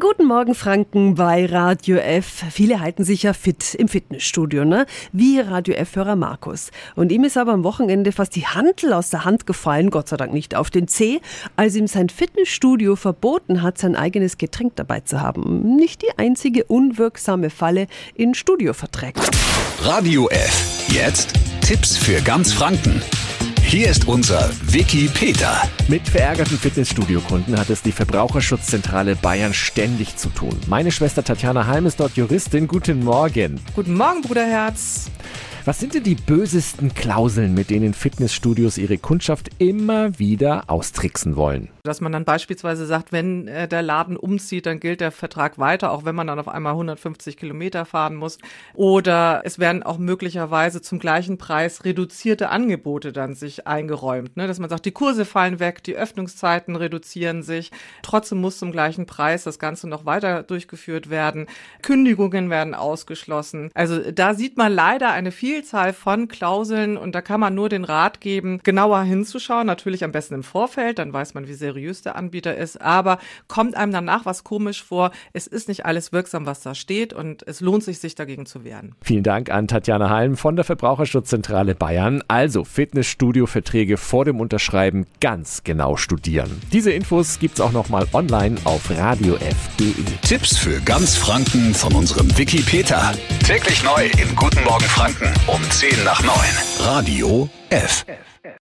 Guten Morgen, Franken bei Radio F. Viele halten sich ja fit im Fitnessstudio, ne? Wie Radio F-Hörer Markus. Und ihm ist aber am Wochenende fast die Hantel aus der Hand gefallen, Gott sei Dank nicht auf den Zeh, als ihm sein Fitnessstudio verboten hat, sein eigenes Getränk dabei zu haben. Nicht die einzige unwirksame Falle in Studioverträgen. Radio F. Jetzt Tipps für ganz Franken. Hier ist unser Wiki Peter. Mit verärgerten Fitnessstudio-Kunden hat es die Verbraucherschutzzentrale Bayern ständig zu tun. Meine Schwester Tatjana Halm ist dort Juristin. Guten Morgen. Guten Morgen, Bruderherz. Was sind denn die bösesten Klauseln, mit denen Fitnessstudios ihre Kundschaft immer wieder austricksen wollen? Dass man dann beispielsweise sagt, wenn äh, der Laden umzieht, dann gilt der Vertrag weiter, auch wenn man dann auf einmal 150 Kilometer fahren muss. Oder es werden auch möglicherweise zum gleichen Preis reduzierte Angebote dann sich eingeräumt. Ne? Dass man sagt, die Kurse fallen weg, die Öffnungszeiten reduzieren sich. Trotzdem muss zum gleichen Preis das Ganze noch weiter durchgeführt werden. Kündigungen werden ausgeschlossen. Also da sieht man leider eine viel Vielzahl von Klauseln und da kann man nur den Rat geben, genauer hinzuschauen. Natürlich am besten im Vorfeld, dann weiß man, wie seriös der Anbieter ist. Aber kommt einem danach was komisch vor, es ist nicht alles wirksam, was da steht und es lohnt sich, sich dagegen zu wehren. Vielen Dank an Tatjana Halm von der Verbraucherschutzzentrale Bayern. Also Fitnessstudio-Verträge vor dem Unterschreiben ganz genau studieren. Diese Infos gibt's auch nochmal online auf radiof.de. Tipps für ganz Franken von unserem Wiki Peter. Täglich neu im Guten Morgen Franken um 10 nach 9. Radio F. F.